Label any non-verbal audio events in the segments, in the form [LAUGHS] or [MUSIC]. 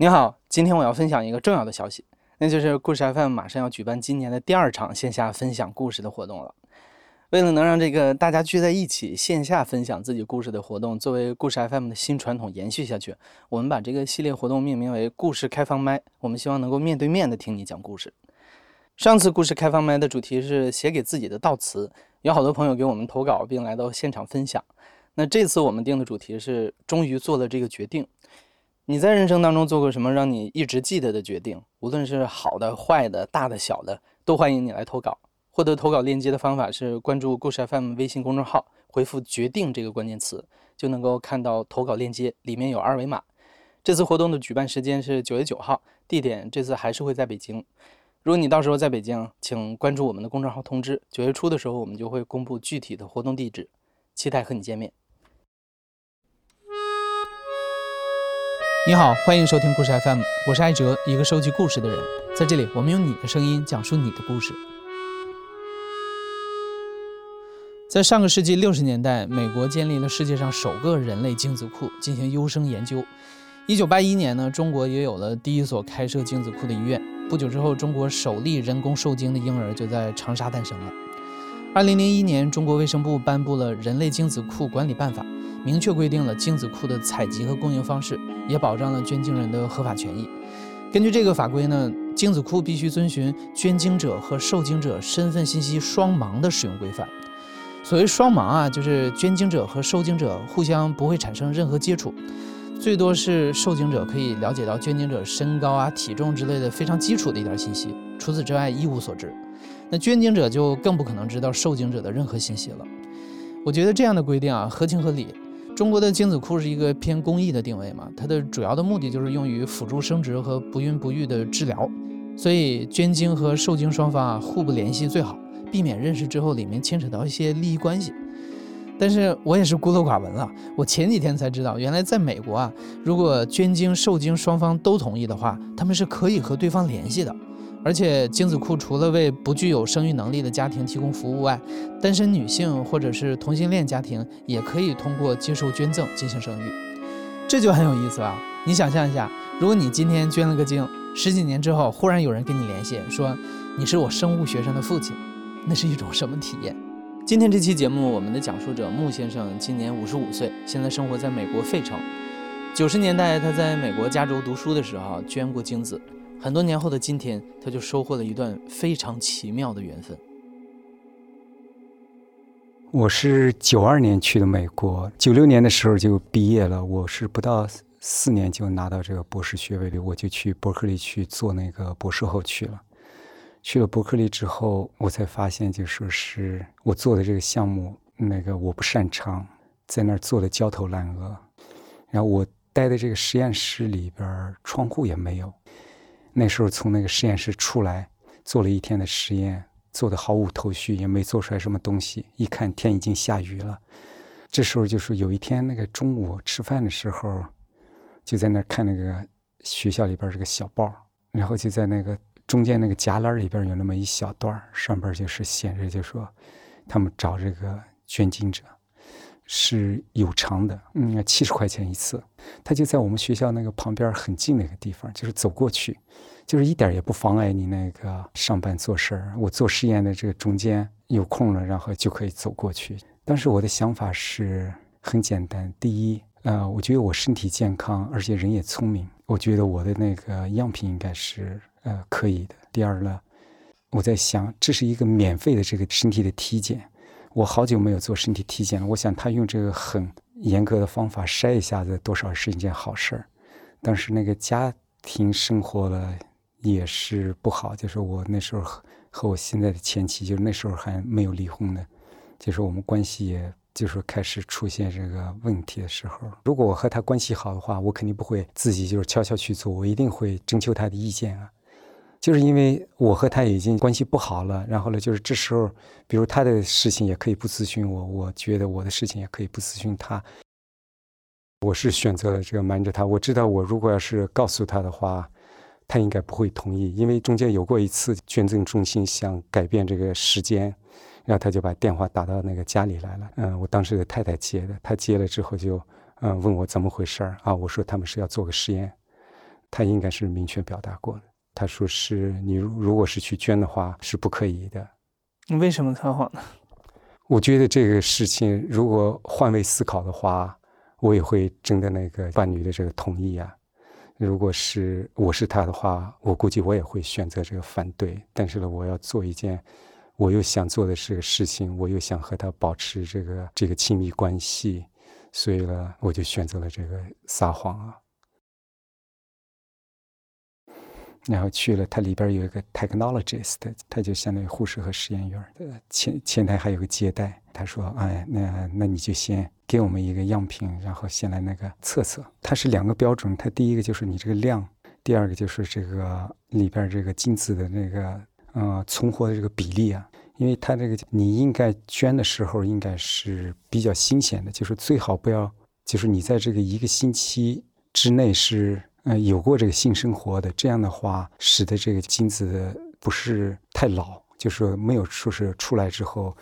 你好，今天我要分享一个重要的消息，那就是故事 FM 马上要举办今年的第二场线下分享故事的活动了。为了能让这个大家聚在一起线下分享自己故事的活动作为故事 FM 的新传统延续下去，我们把这个系列活动命名为“故事开放麦”。我们希望能够面对面的听你讲故事。上次故事开放麦的主题是写给自己的悼词，有好多朋友给我们投稿并来到现场分享。那这次我们定的主题是终于做了这个决定。你在人生当中做过什么让你一直记得的决定？无论是好的、坏的、大的、小的，都欢迎你来投稿。获得投稿链接的方法是关注故事 FM 微信公众号，回复“决定”这个关键词，就能够看到投稿链接，里面有二维码。这次活动的举办时间是九月九号，地点这次还是会在北京。如果你到时候在北京，请关注我们的公众号通知。九月初的时候，我们就会公布具体的活动地址，期待和你见面。你好，欢迎收听故事 FM，我是艾哲，一个收集故事的人。在这里，我们用你的声音讲述你的故事。在上个世纪六十年代，美国建立了世界上首个人类精子库进行优生研究。一九八一年呢，中国也有了第一所开设精子库的医院。不久之后，中国首例人工受精的婴儿就在长沙诞生了。二零零一年，中国卫生部颁布了《人类精子库管理办法》。明确规定了精子库的采集和供应方式，也保障了捐精人的合法权益。根据这个法规呢，精子库必须遵循捐精者和受精者身份信息双盲的使用规范。所谓双盲啊，就是捐精者和受精者互相不会产生任何接触，最多是受精者可以了解到捐精者身高啊、体重之类的非常基础的一点信息，除此之外一无所知。那捐精者就更不可能知道受精者的任何信息了。我觉得这样的规定啊，合情合理。中国的精子库是一个偏公益的定位嘛，它的主要的目的就是用于辅助生殖和不孕不育的治疗，所以捐精和受精双方啊互不联系最好，避免认识之后里面牵扯到一些利益关系。但是我也是孤陋寡闻了，我前几天才知道，原来在美国啊，如果捐精受精双方都同意的话，他们是可以和对方联系的。而且精子库除了为不具有生育能力的家庭提供服务外，单身女性或者是同性恋家庭也可以通过接受捐赠进行生育，这就很有意思了。你想象一下，如果你今天捐了个精，十几年之后忽然有人跟你联系说你是我生物学生的父亲，那是一种什么体验？今天这期节目，我们的讲述者穆先生今年五十五岁，现在生活在美国费城。九十年代他在美国加州读书的时候捐过精子。很多年后的今天，他就收获了一段非常奇妙的缘分。我是九二年去的美国，九六年的时候就毕业了。我是不到四年就拿到这个博士学位的，我就去伯克利去做那个博士后去了。去了伯克利之后，我才发现，就说是我做的这个项目，那个我不擅长，在那儿做的焦头烂额。然后我待的这个实验室里边，窗户也没有。那时候从那个实验室出来，做了一天的实验，做的毫无头绪，也没做出来什么东西。一看天已经下雨了，这时候就是有一天那个中午吃饭的时候，就在那看那个学校里边这个小报，然后就在那个中间那个夹栏里边有那么一小段上边就是显着就说，他们找这个捐精者。是有偿的，嗯，七十块钱一次。他就在我们学校那个旁边很近那个地方，就是走过去，就是一点也不妨碍你那个上班做事儿。我做实验的这个中间有空了，然后就可以走过去。当时我的想法是很简单：第一，呃，我觉得我身体健康，而且人也聪明，我觉得我的那个样品应该是呃可以的。第二呢，我在想，这是一个免费的这个身体的体检。我好久没有做身体体检了，我想他用这个很严格的方法筛一下子，多少是一件好事儿。但是那个家庭生活了也是不好，就是我那时候和我现在的前妻，就是那时候还没有离婚呢，就是我们关系也就是开始出现这个问题的时候。如果我和他关系好的话，我肯定不会自己就是悄悄去做，我一定会征求他的意见啊。就是因为我和他已经关系不好了，然后呢，就是这时候，比如他的事情也可以不咨询我，我觉得我的事情也可以不咨询他。我是选择了这个瞒着他。我知道我如果要是告诉他的话，他应该不会同意，因为中间有过一次捐赠中心想改变这个时间，然后他就把电话打到那个家里来了。嗯，我当时的太太接的，他接了之后就嗯问我怎么回事儿啊？我说他们是要做个实验。他应该是明确表达过的。他说是你如果是去捐的话是不可以的。你为什么撒谎呢？我觉得这个事情如果换位思考的话，我也会征得那个伴侣的这个同意啊。如果是我是他的话，我估计我也会选择这个反对。但是呢，我要做一件我又想做的这个事情，我又想和他保持这个这个亲密关系，所以呢，我就选择了这个撒谎啊。然后去了，它里边有一个 technologist，他就相当于护士和实验员的前前台还有个接待。他说：“哎，那那你就先给我们一个样品，然后先来那个测测。它是两个标准，它第一个就是你这个量，第二个就是这个里边这个精子的那个呃存活的这个比例啊。因为它这个你应该捐的时候应该是比较新鲜的，就是最好不要，就是你在这个一个星期之内是。”嗯，有过这个性生活的，这样的话，使得这个精子不是太老，就是没有说是出来之后，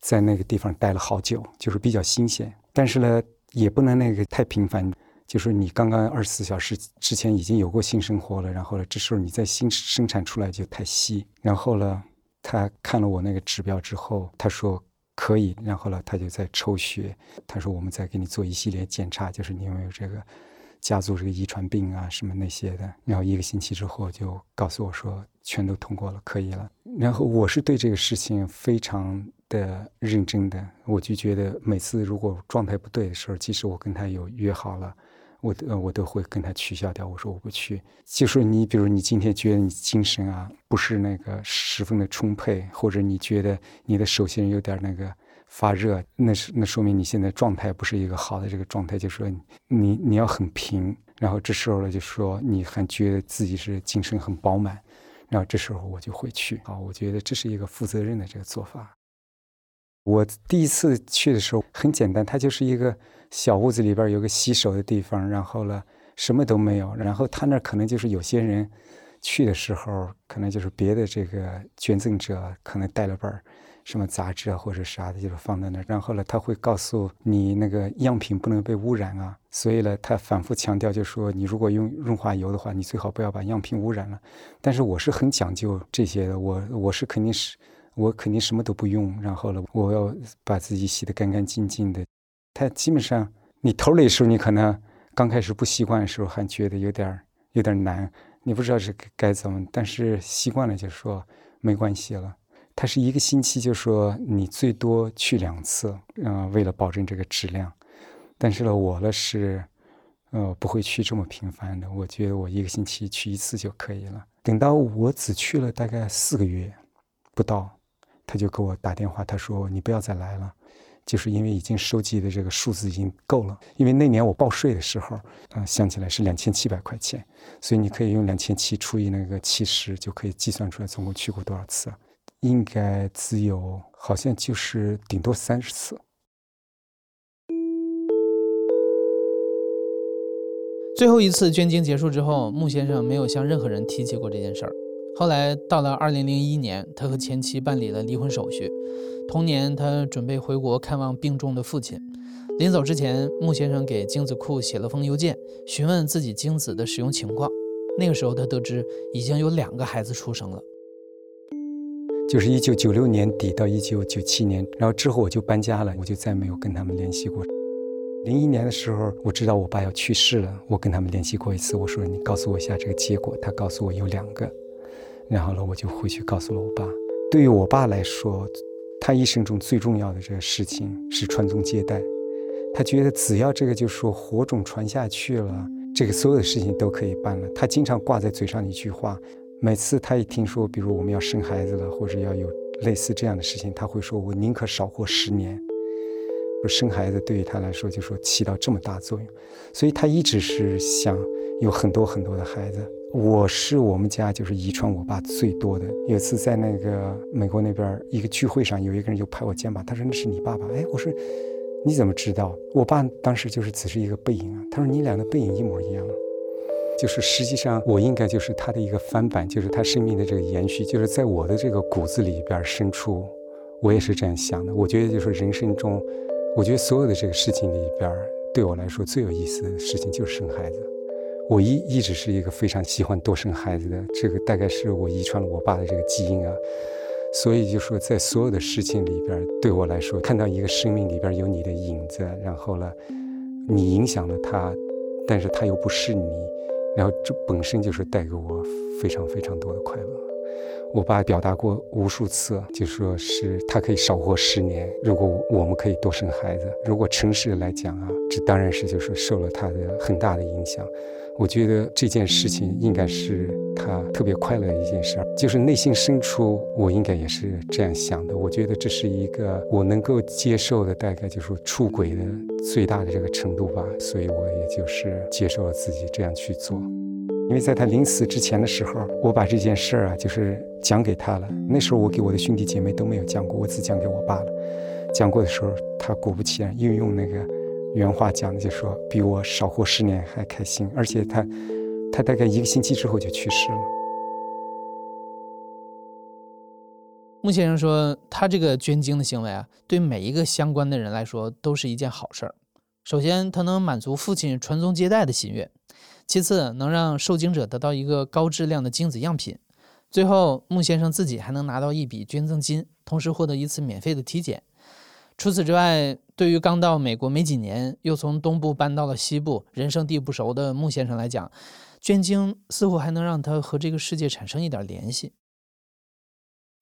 在那个地方待了好久，就是比较新鲜。但是呢，也不能那个太频繁，就是你刚刚二十四小时之前已经有过性生活了，然后呢，这时候你再新生产出来就太稀。然后呢，他看了我那个指标之后，他说可以，然后呢，他就在抽血，他说我们再给你做一系列检查，就是你有没有这个。家族这个遗传病啊，什么那些的，然后一个星期之后就告诉我说全都通过了，可以了。然后我是对这个事情非常的认真的，我就觉得每次如果状态不对的时候，即使我跟他有约好了，我都我都会跟他取消掉。我说我不去。就是你比如你今天觉得你精神啊不是那个十分的充沛，或者你觉得你的手心有点那个。发热，那是那说明你现在状态不是一个好的这个状态，就是说你你要很平，然后这时候呢就说你还觉得自己是精神很饱满，然后这时候我就会去啊，我觉得这是一个负责任的这个做法。我第一次去的时候很简单，它就是一个小屋子里边有个洗手的地方，然后呢什么都没有，然后他那可能就是有些人去的时候，可能就是别的这个捐赠者可能带了本儿。什么杂志啊，或者啥的，就是放在那儿。然后呢，他会告诉你那个样品不能被污染啊。所以呢，他反复强调，就说你如果用润滑油的话，你最好不要把样品污染了。但是我是很讲究这些的，我我是肯定是，我肯定什么都不用。然后呢，我要把自己洗得干干净净的。他基本上，你头里的时候，你可能刚开始不习惯的时候，还觉得有点有点难，你不知道是该怎么。但是习惯了，就说没关系了。他是一个星期，就说你最多去两次，嗯，为了保证这个质量。但是呢，我呢是，呃，不会去这么频繁的。我觉得我一个星期去一次就可以了。等到我只去了大概四个月不到，他就给我打电话，他说你不要再来了，就是因为已经收集的这个数字已经够了。因为那年我报税的时候，嗯，想起来是两千七百块钱，所以你可以用两千七除以那个七十，就可以计算出来总共去过多少次。应该只有，好像就是顶多三十次。最后一次捐精结束之后，穆先生没有向任何人提起过这件事儿。后来到了二零零一年，他和前妻办理了离婚手续。同年，他准备回国看望病重的父亲。临走之前，穆先生给精子库写了封邮件，询问自己精子的使用情况。那个时候，他得知已经有两个孩子出生了。就是一九九六年底到一九九七年，然后之后我就搬家了，我就再没有跟他们联系过。零一年的时候，我知道我爸要去世了，我跟他们联系过一次，我说你告诉我一下这个结果。他告诉我有两个，然后呢，我就回去告诉了我爸。对于我爸来说，他一生中最重要的这个事情是传宗接代。他觉得只要这个就说火种传下去了，这个所有的事情都可以办了。他经常挂在嘴上的一句话。每次他一听说，比如我们要生孩子了，或者要有类似这样的事情，他会说：“我宁可少活十年。”生孩子对于他来说，就说起到这么大作用，所以他一直是想有很多很多的孩子。我是我们家就是遗传我爸最多的。有次在那个美国那边一个聚会上，有一个人就拍我肩膀，他说：“那是你爸爸。”哎，我说：“你怎么知道？”我爸当时就是只是一个背影啊。他说：“你俩的背影一模一样。”就是实际上，我应该就是他的一个翻版，就是他生命的这个延续，就是在我的这个骨子里边深处，我也是这样想的。我觉得就是人生中，我觉得所有的这个事情里边，对我来说最有意思的事情就是生孩子。我一一直是一个非常喜欢多生孩子的，这个大概是我遗传了我爸的这个基因啊。所以就说，在所有的事情里边，对我来说，看到一个生命里边有你的影子，然后呢，你影响了他，但是他又不是你，然后这本身就是带给我非常非常多的快乐。我爸表达过无数次，就说是他可以少活十年，如果我们可以多生孩子。如果诚实来讲啊，这当然是就是受了他的很大的影响。我觉得这件事情应该是他特别快乐的一件事儿，就是内心深处我应该也是这样想的。我觉得这是一个我能够接受的，大概就是出轨的最大的这个程度吧。所以我也就是接受了自己这样去做。因为在他临死之前的时候，我把这件事儿啊，就是讲给他了。那时候我给我的兄弟姐妹都没有讲过，我只讲给我爸了。讲过的时候，他果不其然，又用那个原话讲的，就说比我少活十年还开心。而且他，他大概一个星期之后就去世了。穆先生说，他这个捐精的行为啊，对每一个相关的人来说都是一件好事儿。首先，他能满足父亲传宗接代的心愿。其次，能让受精者得到一个高质量的精子样品；最后，穆先生自己还能拿到一笔捐赠金，同时获得一次免费的体检。除此之外，对于刚到美国没几年，又从东部搬到了西部，人生地不熟的穆先生来讲，捐精似乎还能让他和这个世界产生一点联系。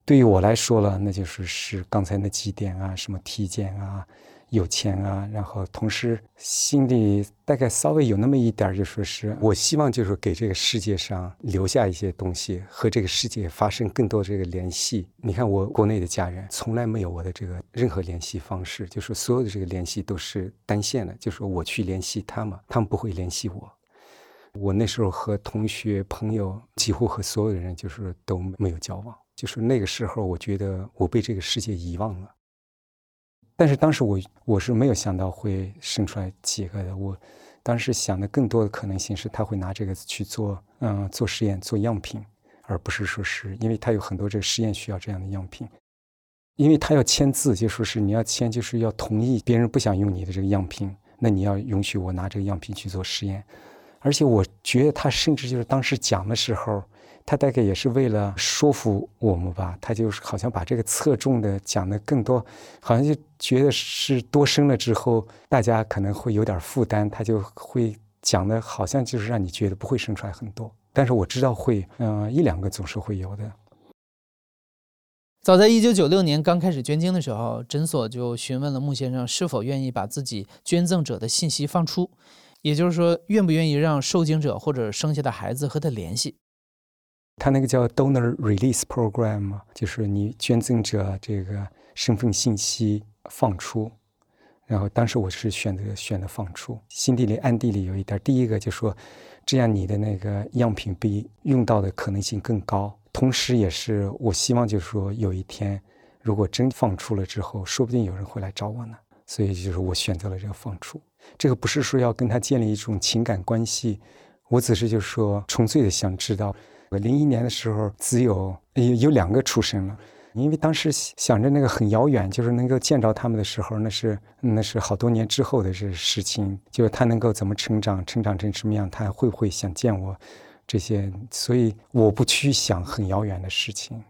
对于我来说了，那就是是刚才那几点啊，什么体检啊。有钱啊，然后同时心里大概稍微有那么一点，就说是我希望就是给这个世界上留下一些东西，和这个世界发生更多这个联系。你看我国内的家人从来没有我的这个任何联系方式，就是所有的这个联系都是单线的，就是我去联系他们，他们不会联系我。我那时候和同学朋友几乎和所有的人就是都没有交往，就是那个时候我觉得我被这个世界遗忘了。但是当时我我是没有想到会生出来几个的，我当时想的更多的可能性是他会拿这个去做嗯做实验做样品，而不是说是因为他有很多这个实验需要这样的样品，因为他要签字就说是你要签就是要同意别人不想用你的这个样品，那你要允许我拿这个样品去做实验，而且我觉得他甚至就是当时讲的时候。他大概也是为了说服我们吧，他就是好像把这个侧重的讲的更多，好像就觉得是多生了之后，大家可能会有点负担，他就会讲的好像就是让你觉得不会生出来很多，但是我知道会，嗯，一两个总是会有的。早在一九九六年刚开始捐精的时候，诊所就询问了穆先生是否愿意把自己捐赠者的信息放出，也就是说，愿不愿意让受精者或者生下的孩子和他联系。他那个叫 Donor Release Program，就是你捐赠者这个身份信息放出。然后当时我是选择选择放出，心底里暗地里有一点。第一个就说，这样你的那个样品被用到的可能性更高。同时，也是我希望就是说，有一天如果真放出了之后，说不定有人会来找我呢。所以就是我选择了这个放出。这个不是说要跟他建立一种情感关系，我只是就是说纯粹的想知道。我零一年的时候，只有有有两个出生了，因为当时想着那个很遥远，就是能够见着他们的时候，那是那是好多年之后的事事情，就是他能够怎么成长，成长成什么样，他会不会想见我，这些，所以我不去想很遥远的事情。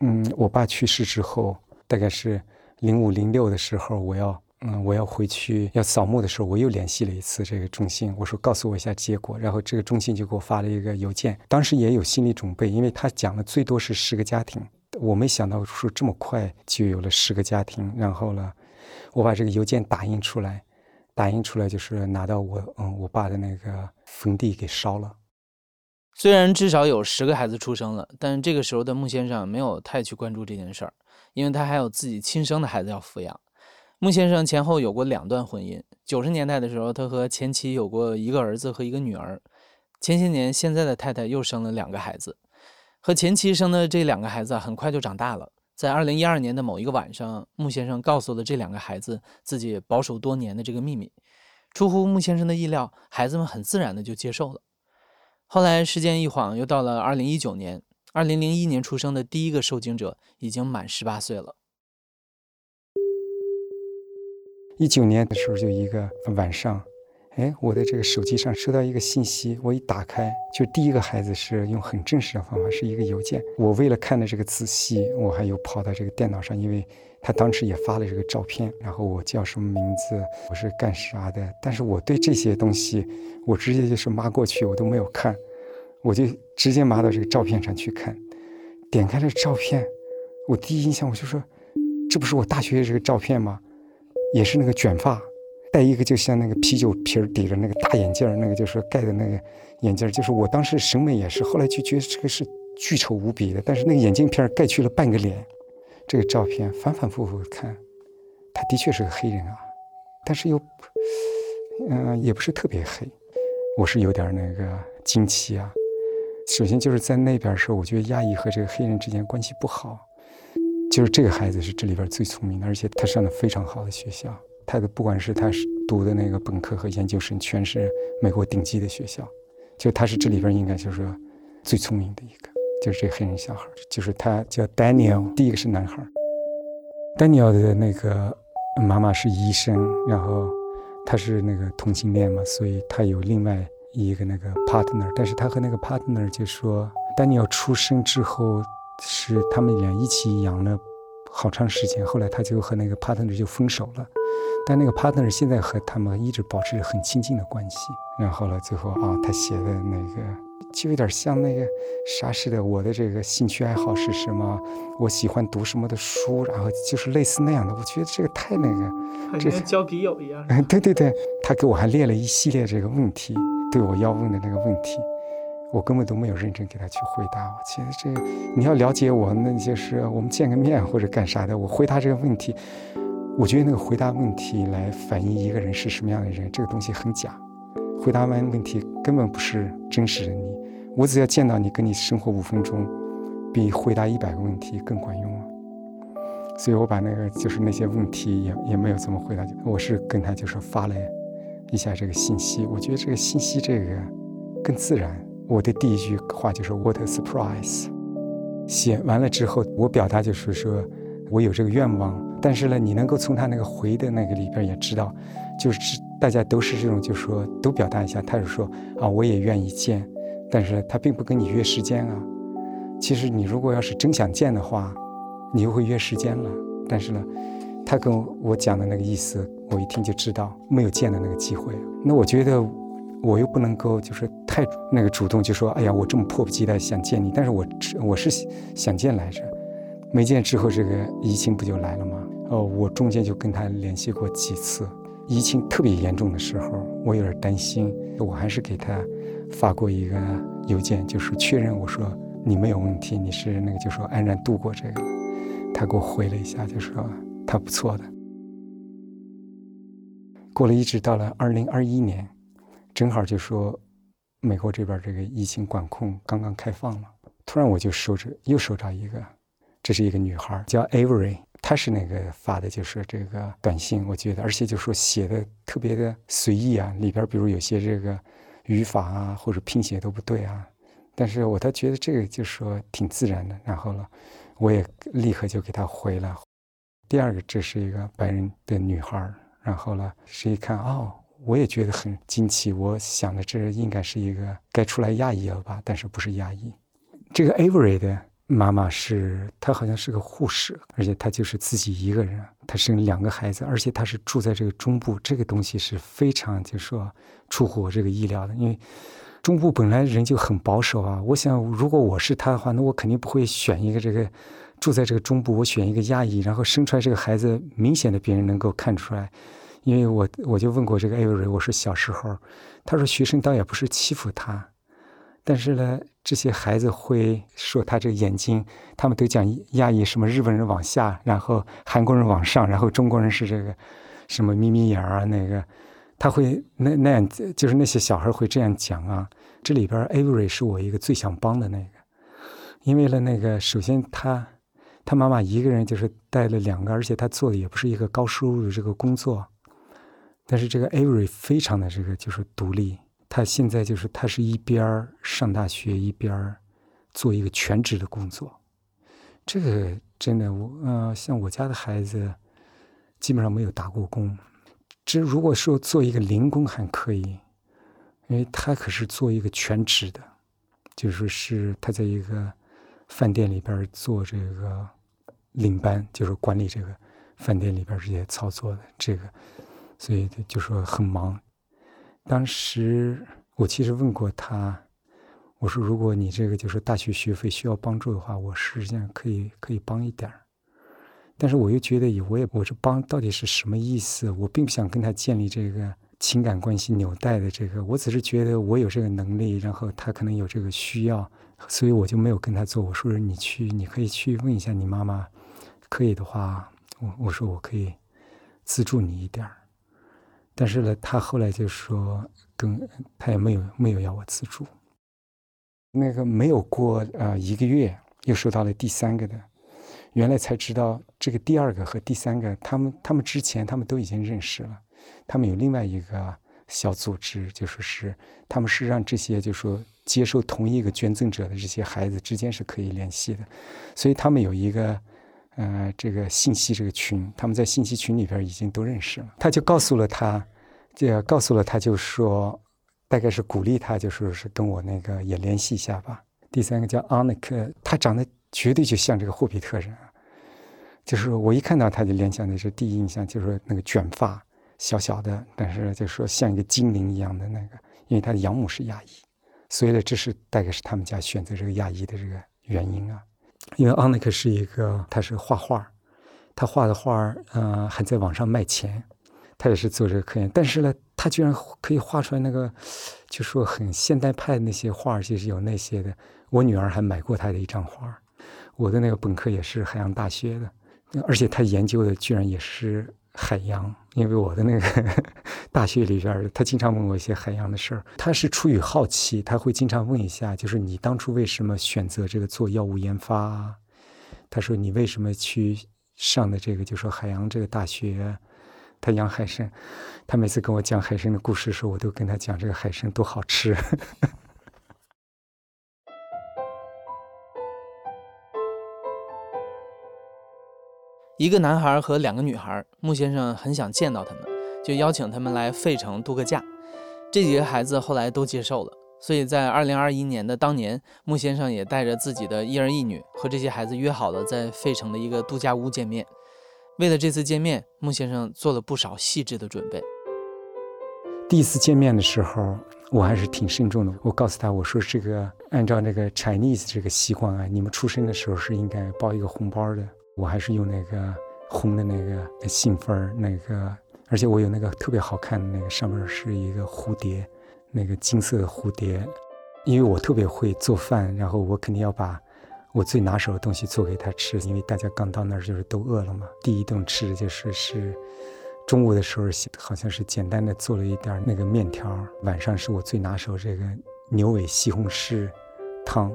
嗯，我爸去世之后，大概是零五零六的时候，我要。嗯，我要回去要扫墓的时候，我又联系了一次这个中心，我说告诉我一下结果，然后这个中心就给我发了一个邮件。当时也有心理准备，因为他讲了最多是十个家庭，我没想到说这么快就有了十个家庭。然后呢，我把这个邮件打印出来，打印出来就是拿到我嗯我爸的那个坟地给烧了。虽然至少有十个孩子出生了，但这个时候的穆先生没有太去关注这件事儿，因为他还有自己亲生的孩子要抚养。穆先生前后有过两段婚姻。九十年代的时候，他和前妻有过一个儿子和一个女儿。前些年，现在的太太又生了两个孩子。和前妻生的这两个孩子很快就长大了。在二零一二年的某一个晚上，穆先生告诉了这两个孩子自己保守多年的这个秘密。出乎穆先生的意料，孩子们很自然的就接受了。后来时间一晃，又到了二零一九年。二零零一年出生的第一个受精者已经满十八岁了。一九年的时候，就一个晚上，哎，我的这个手机上收到一个信息，我一打开，就第一个孩子是用很正式的方法，是一个邮件。我为了看的这个仔细，我还有跑到这个电脑上，因为他当时也发了这个照片，然后我叫什么名字，我是干啥的。但是我对这些东西，我直接就是抹过去，我都没有看，我就直接抹到这个照片上去看。点开了照片，我第一印象我就说，这不是我大学的这个照片吗？也是那个卷发。戴一个就像那个啤酒瓶儿抵着那个大眼镜儿，那个就是盖的那个眼镜儿，就是我当时审美也是，后来就觉得这个是巨丑无比的。但是那个眼镜片儿盖去了半个脸，这个照片反反复复看，他的确是个黑人啊，但是又，嗯，也不是特别黑，我是有点那个惊奇啊。首先就是在那边的时候，我觉得亚裔和这个黑人之间关系不好，就是这个孩子是这里边最聪明的，而且他上的非常好的学校。他的不管是他是读的那个本科和研究生，全是美国顶级的学校，就他是这里边应该就是说最聪明的一个，就是这黑人小孩，就是他叫 Daniel，第一个是男孩。Daniel 的那个妈妈是医生，然后他是那个同性恋嘛，所以他有另外一个那个 partner，但是他和那个 partner 就说，Daniel 出生之后是他们俩一起养了好长时间，后来他就和那个 partner 就分手了。但那个 partner 现在和他们一直保持着很亲近的关系。然后呢，最后啊，他写的那个就有点像那个啥似的。我的这个兴趣爱好是什么？我喜欢读什么的书？然后就是类似那样的。我觉得这个太那个，就像交笔友一样。[LAUGHS] 对对对，他给我还列了一系列这个问题，对我要问的那个问题，我根本都没有认真给他去回答。我觉得这个你要了解我，那就是我们见个面或者干啥的，我回答这个问题。我觉得那个回答问题来反映一个人是什么样的人，这个东西很假。回答完问题根本不是真实的你。我只要见到你，跟你生活五分钟，比回答一百个问题更管用啊。所以我把那个就是那些问题也也没有怎么回答，我是跟他就是发了一下这个信息。我觉得这个信息这个更自然。我的第一句话就是 “What a surprise”。写完了之后，我表达就是说我有这个愿望。但是呢，你能够从他那个回的那个里边也知道，就是大家都是这种，就是说都表达一下，他就说啊，我也愿意见，但是他并不跟你约时间啊。其实你如果要是真想见的话，你就会约时间了。但是呢，他跟我讲的那个意思，我一听就知道没有见的那个机会。那我觉得我又不能够就是太那个主动，就说哎呀，我这么迫不及待想见你，但是我我是想见来着。没见之后，这个疫情不就来了吗？哦，我中间就跟他联系过几次，疫情特别严重的时候，我有点担心，我还是给他发过一个邮件，就是确认我说你没有问题，你是那个就说安然度过这个。他给我回了一下，就说他不错的。过了一直到了二零二一年，正好就说美国这边这个疫情管控刚刚开放了，突然我就收着又收到一个。这是一个女孩，叫 Avery，她是那个发的，就是这个短信，我觉得，而且就说写的特别的随意啊，里边比如有些这个语法啊或者拼写都不对啊，但是我倒觉得这个就说挺自然的。然后呢，我也立刻就给她回了。第二个，这是一个白人的女孩，然后呢，是一看哦，我也觉得很惊奇，我想的这应该是一个该出来亚裔了吧，但是不是亚裔，这个 Avery 的。妈妈是她，好像是个护士，而且她就是自己一个人，她生两个孩子，而且她是住在这个中部，这个东西是非常就说出乎我这个意料的，因为中部本来人就很保守啊。我想，如果我是她的话，那我肯定不会选一个这个住在这个中部，我选一个亚裔，然后生出来这个孩子，明显的别人能够看出来，因为我我就问过这个艾瑞，我说小时候，他说学生倒也不是欺负他。但是呢，这些孩子会说他这个眼睛，他们都讲亚裔，什么日本人往下，然后韩国人往上，然后中国人是这个什么眯眯眼啊，那个他会那那样，就是那些小孩会这样讲啊。这里边 Avery 是我一个最想帮的那个，因为了那个，首先他他妈妈一个人就是带了两个，而且他做的也不是一个高收入的这个工作，但是这个 Avery 非常的这个就是独立。他现在就是，他是一边上大学，一边做一个全职的工作。这个真的，我呃，像我家的孩子，基本上没有打过工。这如果说做一个零工还可以，因为他可是做一个全职的，就说是他在一个饭店里边做这个领班，就是管理这个饭店里边这些操作的这个，所以就说很忙。当时我其实问过他，我说如果你这个就是大学学费需要帮助的话，我实际上可以可以帮一点儿。但是我又觉得，我也我这帮到底是什么意思？我并不想跟他建立这个情感关系纽带的这个，我只是觉得我有这个能力，然后他可能有这个需要，所以我就没有跟他做。我说你去，你可以去问一下你妈妈，可以的话，我我说我可以资助你一点儿。但是呢，他后来就说，跟他也没有没有要我资助。那个没有过呃一个月，又收到了第三个的。原来才知道，这个第二个和第三个，他们他们之前他们都已经认识了，他们有另外一个小组织，就说是他们是让这些就说接受同一个捐赠者的这些孩子之间是可以联系的，所以他们有一个呃这个信息这个群，他们在信息群里边已经都认识了。他就告诉了他，就告诉了他，就说大概是鼓励他，就说是跟我那个也联系一下吧。第三个叫阿内克，他长得。绝对就像这个霍比特人，就是我一看到他就联想的是第一印象，就是那个卷发，小小的，但是就说像一个精灵一样的那个，因为他的养母是亚裔，所以呢，这是大概是他们家选择这个亚裔的这个原因啊。因为奥尼克是一个，他是画画，他画的画嗯，还在网上卖钱，他也是做这个科研，但是呢，他居然可以画出来那个，就说很现代派的那些画，就是有那些的。我女儿还买过他的一张画。我的那个本科也是海洋大学的，而且他研究的居然也是海洋，因为我的那个 [LAUGHS] 大学里边，他经常问我一些海洋的事儿。他是出于好奇，他会经常问一下，就是你当初为什么选择这个做药物研发？他说你为什么去上的这个，就说海洋这个大学，他养海参。他每次跟我讲海参的故事的时候，我都跟他讲这个海参多好吃。一个男孩和两个女孩，穆先生很想见到他们，就邀请他们来费城度个假。这几个孩子后来都接受了，所以在二零二一年的当年，穆先生也带着自己的一儿一女和这些孩子约好了在费城的一个度假屋见面。为了这次见面，穆先生做了不少细致的准备。第一次见面的时候，我还是挺慎重的。我告诉他，我说这个按照那个 Chinese 这个习惯啊，你们出生的时候是应该包一个红包的。我还是用那个红的那个信封，那个，而且我有那个特别好看的那个，上面是一个蝴蝶，那个金色的蝴蝶。因为我特别会做饭，然后我肯定要把我最拿手的东西做给他吃。因为大家刚到那儿就是都饿了嘛，第一顿吃的就是是中午的时候，好像是简单的做了一点那个面条。晚上是我最拿手这个牛尾西红柿汤。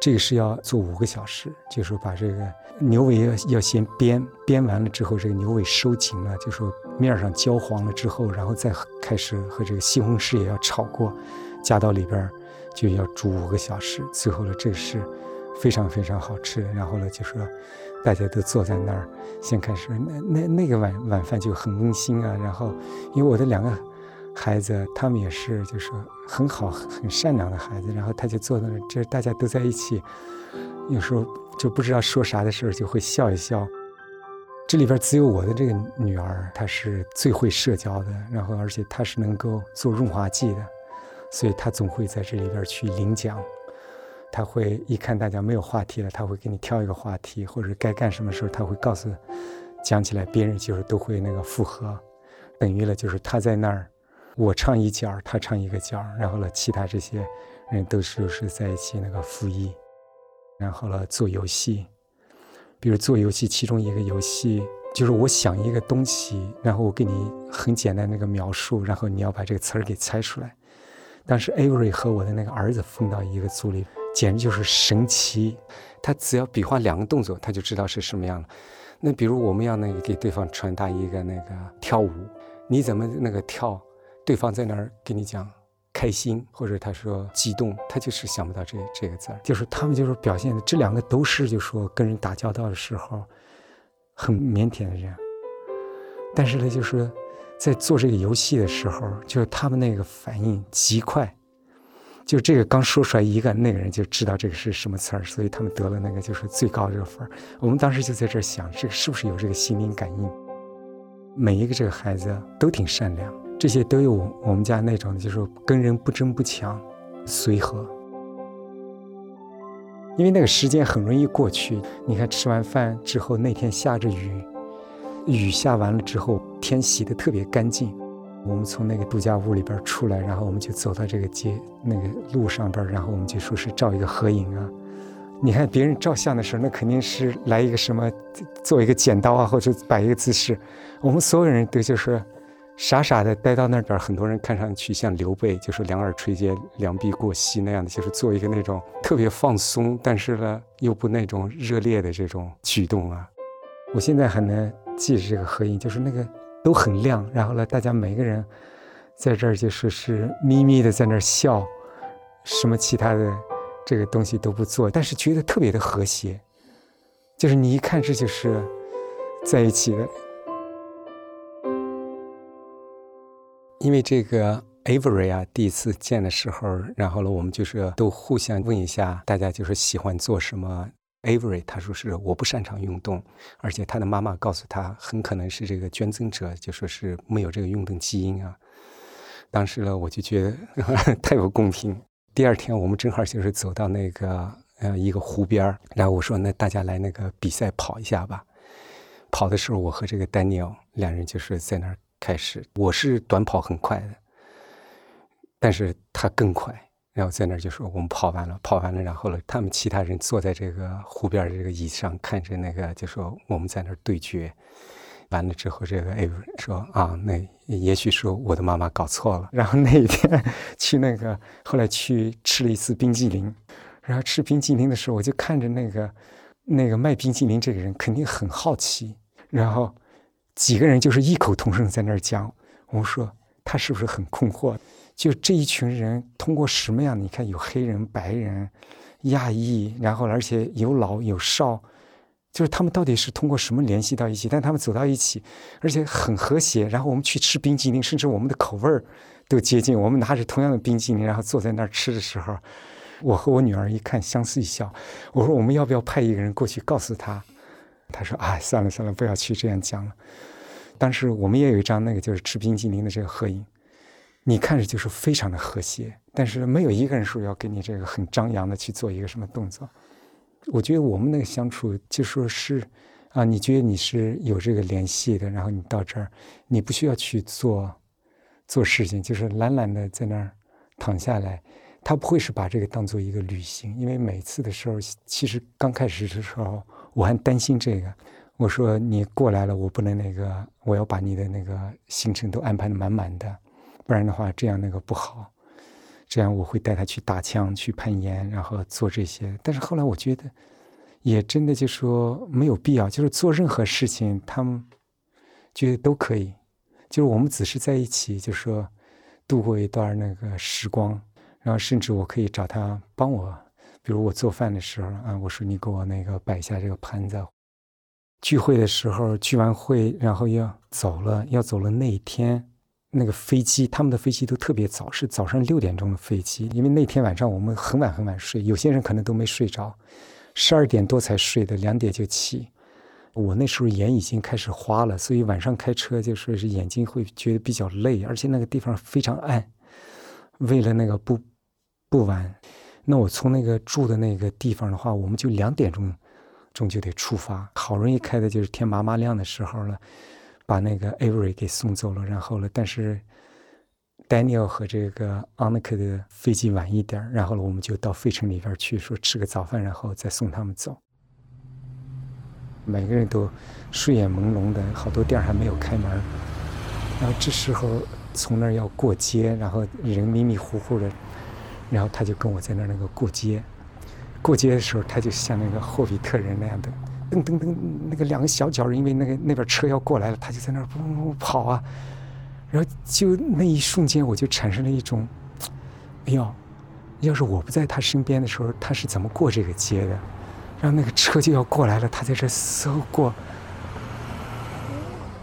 这个是要做五个小时，就是把这个牛尾要要先煸，煸完了之后，这个牛尾收紧了，就说面上焦黄了之后，然后再开始和这个西红柿也要炒过，加到里边就要煮五个小时。最后呢，这是非常非常好吃。然后呢，就说大家都坐在那儿，先开始那那那个晚晚饭就很温馨啊。然后因为我的两个。孩子，他们也是，就说很好、很善良的孩子。然后他就坐在那儿，就是大家都在一起，有时候就不知道说啥的时候，就会笑一笑。这里边只有我的这个女儿，她是最会社交的，然后而且她是能够做润滑剂的，所以她总会在这里边去领奖。她会一看大家没有话题了，她会给你挑一个话题，或者该干什么时候，她会告诉讲起来，别人就是都会那个附和，等于了就是她在那儿。我唱一角，他唱一个角，然后呢，其他这些人都是是在一起那个附议，然后呢做游戏，比如做游戏，其中一个游戏就是我想一个东西，然后我给你很简单那个描述，然后你要把这个词儿给猜出来。当时 Avery 和我的那个儿子分到一个组里，简直就是神奇，他只要比划两个动作，他就知道是什么样了。那比如我们要那个给对方传达一个那个跳舞，你怎么那个跳？对方在那儿跟你讲开心，或者他说激动，他就是想不到这这个字儿。就是他们就是表现的这两个都是，就说跟人打交道的时候很腼腆的人。但是呢，就是在做这个游戏的时候，就是他们那个反应极快，就这个刚说出来一个，那个人就知道这个是什么词儿，所以他们得了那个就是最高这个分儿。我们当时就在这儿想，这个是不是有这个心灵感应？每一个这个孩子都挺善良，这些都有我们家那种就是跟人不争不抢，随和。因为那个时间很容易过去，你看吃完饭之后那天下着雨。雨下完了之后，天洗得特别干净。我们从那个度假屋里边出来，然后我们就走到这个街那个路上边，然后我们就说是照一个合影啊。你看别人照相的时候，那肯定是来一个什么，做一个剪刀啊，或者摆一个姿势。我们所有人都就是傻傻的待到那边，很多人看上去像刘备，就是两耳垂肩、两臂过膝那样的，就是做一个那种特别放松，但是呢又不那种热烈的这种举动啊。我现在还能。记着这个合影，就是那个都很亮，然后呢，大家每个人在这儿就说是咪咪的在那儿笑，什么其他的这个东西都不做，但是觉得特别的和谐，就是你一看这就是在一起的。因为这个 Avery 啊，第一次见的时候，然后呢，我们就是都互相问一下，大家就是喜欢做什么。Avery 他说是我不擅长运动，而且他的妈妈告诉他很可能是这个捐赠者，就说是没有这个运动基因啊。当时呢，我就觉得 [LAUGHS] 太不公平。第二天我们正好就是走到那个呃一个湖边然后我说那大家来那个比赛跑一下吧。跑的时候我和这个 Daniel 两人就是在那儿开始，我是短跑很快的，但是他更快。然后在那儿就说我们跑完了，跑完了，然后呢，他们其他人坐在这个湖边这个椅子上，看着那个，就说我们在那儿对决。完了之后，这个艾说啊，那也许是我的妈妈搞错了。然后那一天 [LAUGHS] 去那个，后来去吃了一次冰激凌。然后吃冰激凌的时候，我就看着那个那个卖冰激凌这个人，肯定很好奇。然后几个人就是异口同声在那儿讲，我们说他是不是很困惑？就这一群人，通过什么样？你看，有黑人、白人、亚裔，然后而且有老有少，就是他们到底是通过什么联系到一起？但他们走到一起，而且很和谐。然后我们去吃冰激凌，甚至我们的口味儿都接近。我们拿着同样的冰激凌，然后坐在那儿吃的时候，我和我女儿一看，相视一笑。我说：“我们要不要派一个人过去告诉他？”他说：“啊，算了算了，不要去这样讲了。”当时我们也有一张那个就是吃冰激凌的这个合影。你看着就是非常的和谐，但是没有一个人说要给你这个很张扬的去做一个什么动作。我觉得我们那个相处就说是，啊，你觉得你是有这个联系的，然后你到这儿，你不需要去做做事情，就是懒懒的在那儿躺下来。他不会是把这个当做一个旅行，因为每次的时候，其实刚开始的时候我还担心这个。我说你过来了，我不能那个，我要把你的那个行程都安排的满满的。不然的话，这样那个不好。这样我会带他去打枪、去攀岩，然后做这些。但是后来我觉得，也真的就说没有必要。就是做任何事情，他们觉得都可以。就是我们只是在一起，就说度过一段那个时光。然后甚至我可以找他帮我，比如我做饭的时候啊，我说你给我那个摆下这个盘子。聚会的时候，聚完会然后要走了，要走了那一天。那个飞机，他们的飞机都特别早，是早上六点钟的飞机。因为那天晚上我们很晚很晚睡，有些人可能都没睡着，十二点多才睡的，两点就起。我那时候眼已经开始花了，所以晚上开车就说是眼睛会觉得比较累，而且那个地方非常暗。为了那个不不晚，那我从那个住的那个地方的话，我们就两点钟钟就得出发，好容易开的就是天麻麻亮的时候了。把那个 Avery 给送走了，然后了，但是 Daniel 和这个 Anika 的飞机晚一点，然后了，我们就到费城里边去，说吃个早饭，然后再送他们走。每个人都睡眼朦胧的，好多店还没有开门。然后这时候从那儿要过街，然后人迷迷糊糊的，然后他就跟我在那儿那个过街。过街的时候，他就像那个霍比特人那样的。噔噔噔，那个两个小脚，因为那个那边车要过来了，他就在那儿不跑啊。然后就那一瞬间，我就产生了一种，哎呦，要是我不在他身边的时候，他是怎么过这个街的？然后那个车就要过来了，他在这嗖过。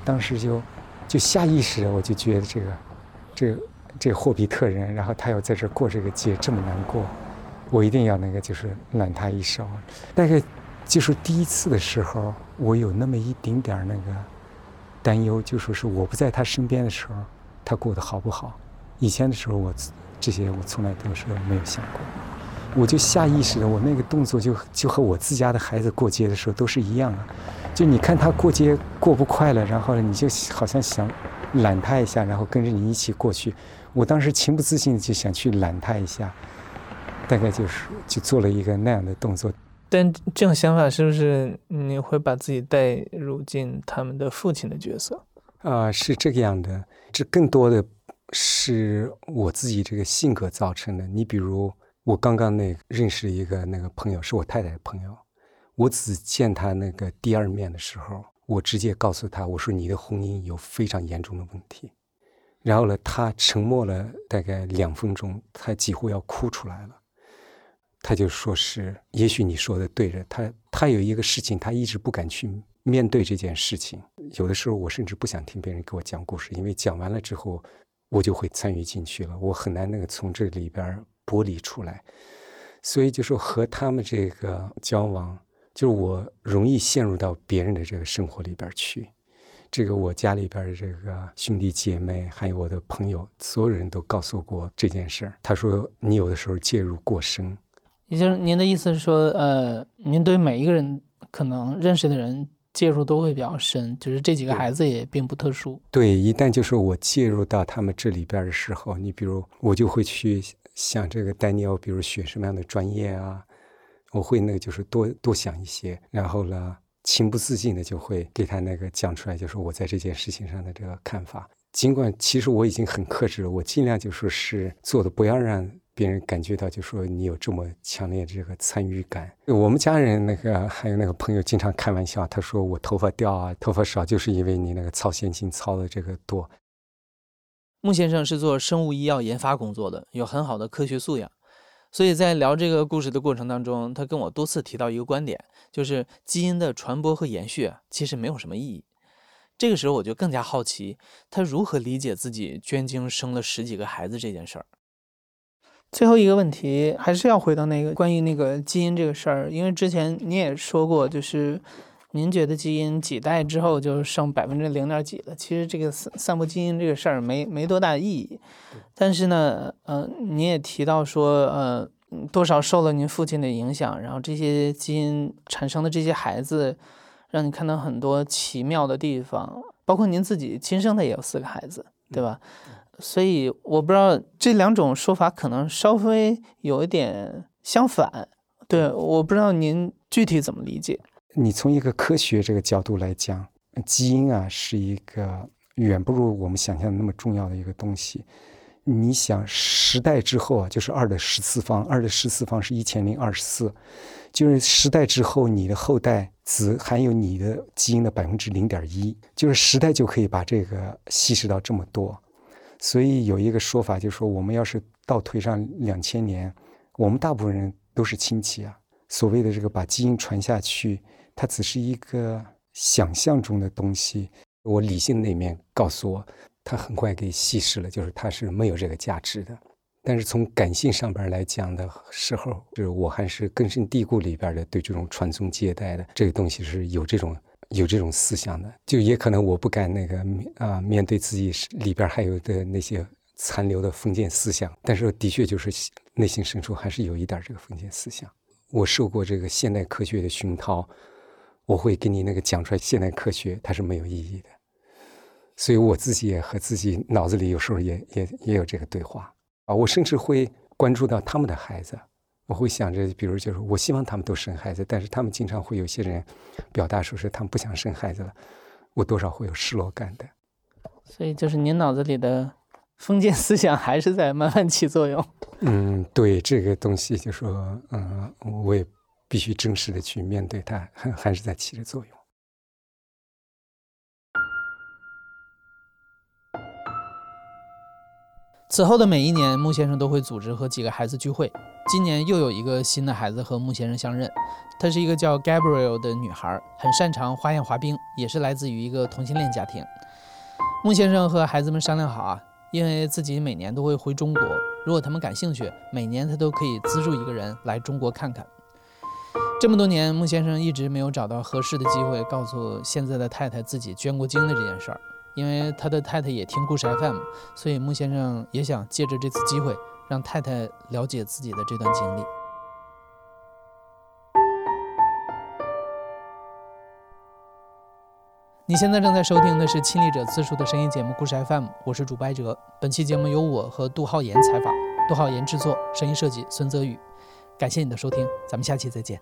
当时就就下意识我就觉得这个，这个这霍比特人，然后他要在这儿过这个节这么难过，我一定要那个就是揽他一手。大概就是第一次的时候，我有那么一丁点儿那个担忧，就说是我不在他身边的时候，他过得好不好？以前的时候，我这些我从来都是没有想过。我就下意识的，我那个动作就就和我自家的孩子过节的时候都是一样的，就你看他过节过不快了，然后你就好像想揽他一下，然后跟着你一起过去。我当时情不自禁的就想去揽他一下，大概就是就做了一个那样的动作。但这种想法是不是你会把自己带入进他们的父亲的角色？啊，是这个样的。这更多的是我自己这个性格造成的。你比如。我刚刚那认识一个那个朋友，是我太太的朋友。我只见他那个第二面的时候，我直接告诉他，我说你的婚姻有非常严重的问题。然后呢，他沉默了大概两分钟，他几乎要哭出来了。他就说是，也许你说的对着，他他有一个事情，他一直不敢去面对这件事情。有的时候，我甚至不想听别人给我讲故事，因为讲完了之后，我就会参与进去了，我很难那个从这里边。剥离出来，所以就说和他们这个交往，就是我容易陷入到别人的这个生活里边去。这个我家里边的这个兄弟姐妹，还有我的朋友，所有人都告诉过这件事儿。他说你有的时候介入过深。也就是您的意思是说，呃，您对每一个人可能认识的人介入都会比较深，就是这几个孩子也并不特殊。对，一旦就是我介入到他们这里边的时候，你比如我就会去。想这个丹尼尔，比如学什么样的专业啊？我会那个就是多多想一些，然后呢，情不自禁的就会给他那个讲出来，就是我在这件事情上的这个看法。尽管其实我已经很克制了，我尽量就说是做的不要让别人感觉到，就说你有这么强烈的这个参与感。我们家人那个还有那个朋友经常开玩笑，他说我头发掉啊，头发少，就是因为你那个操心情操的这个多。穆先生是做生物医药研发工作的，有很好的科学素养，所以在聊这个故事的过程当中，他跟我多次提到一个观点，就是基因的传播和延续其实没有什么意义。这个时候我就更加好奇，他如何理解自己捐精生了十几个孩子这件事儿。最后一个问题还是要回到那个关于那个基因这个事儿，因为之前你也说过，就是。您觉得基因几代之后就剩百分之零点几了？其实这个散散播基因这个事儿没没多大意义。但是呢，嗯，您也提到说，呃，多少受了您父亲的影响，然后这些基因产生的这些孩子，让你看到很多奇妙的地方。包括您自己亲生的也有四个孩子，对吧？所以我不知道这两种说法可能稍微有一点相反。对，我不知道您具体怎么理解。你从一个科学这个角度来讲，基因啊是一个远不如我们想象的那么重要的一个东西。你想十代之后啊，就是二的十次方，二的十次方是一千零二十四，就是十代之后，你的后代只含有你的基因的百分之零点一，就是十代就可以把这个稀释到这么多。所以有一个说法，就是说我们要是倒推上两千年，我们大部分人都是亲戚啊。所谓的这个把基因传下去。它只是一个想象中的东西，我理性那面告诉我，它很快给稀释了，就是它是没有这个价值的。但是从感性上边来讲的时候，就是我还是根深蒂固里边的对这种传宗接代的这个东西是有这种有这种思想的。就也可能我不敢那个啊面对自己里边还有的那些残留的封建思想，但是的确就是内心深处还是有一点这个封建思想。我受过这个现代科学的熏陶。我会给你那个讲出来，现代科学它是没有意义的，所以我自己也和自己脑子里有时候也也也有这个对话啊。我甚至会关注到他们的孩子，我会想着，比如就是我希望他们都生孩子，但是他们经常会有些人表达说是他们不想生孩子了，我多少会有失落感的。所以就是您脑子里的封建思想还是在慢慢起作用。嗯，对这个东西就说，嗯，我也。必须正式的去面对它，还 [LAUGHS] 还是在起着作用。此后的每一年，穆先生都会组织和几个孩子聚会。今年又有一个新的孩子和穆先生相认，她是一个叫 Gabriel 的女孩，很擅长花样滑冰，也是来自于一个同性恋家庭。穆先生和孩子们商量好啊，因为自己每年都会回中国，如果他们感兴趣，每年他都可以资助一个人来中国看看。这么多年，穆先生一直没有找到合适的机会告诉现在的太太自己捐过精的这件事儿，因为他的太太也听故事 FM，所以穆先生也想借着这次机会让太太了解自己的这段经历。你现在正在收听的是《亲历者自述》的声音节目《故事 FM》，我是主播哲。本期节目由我和杜浩言采访，杜浩言制作，声音设计孙泽宇。感谢你的收听，咱们下期再见。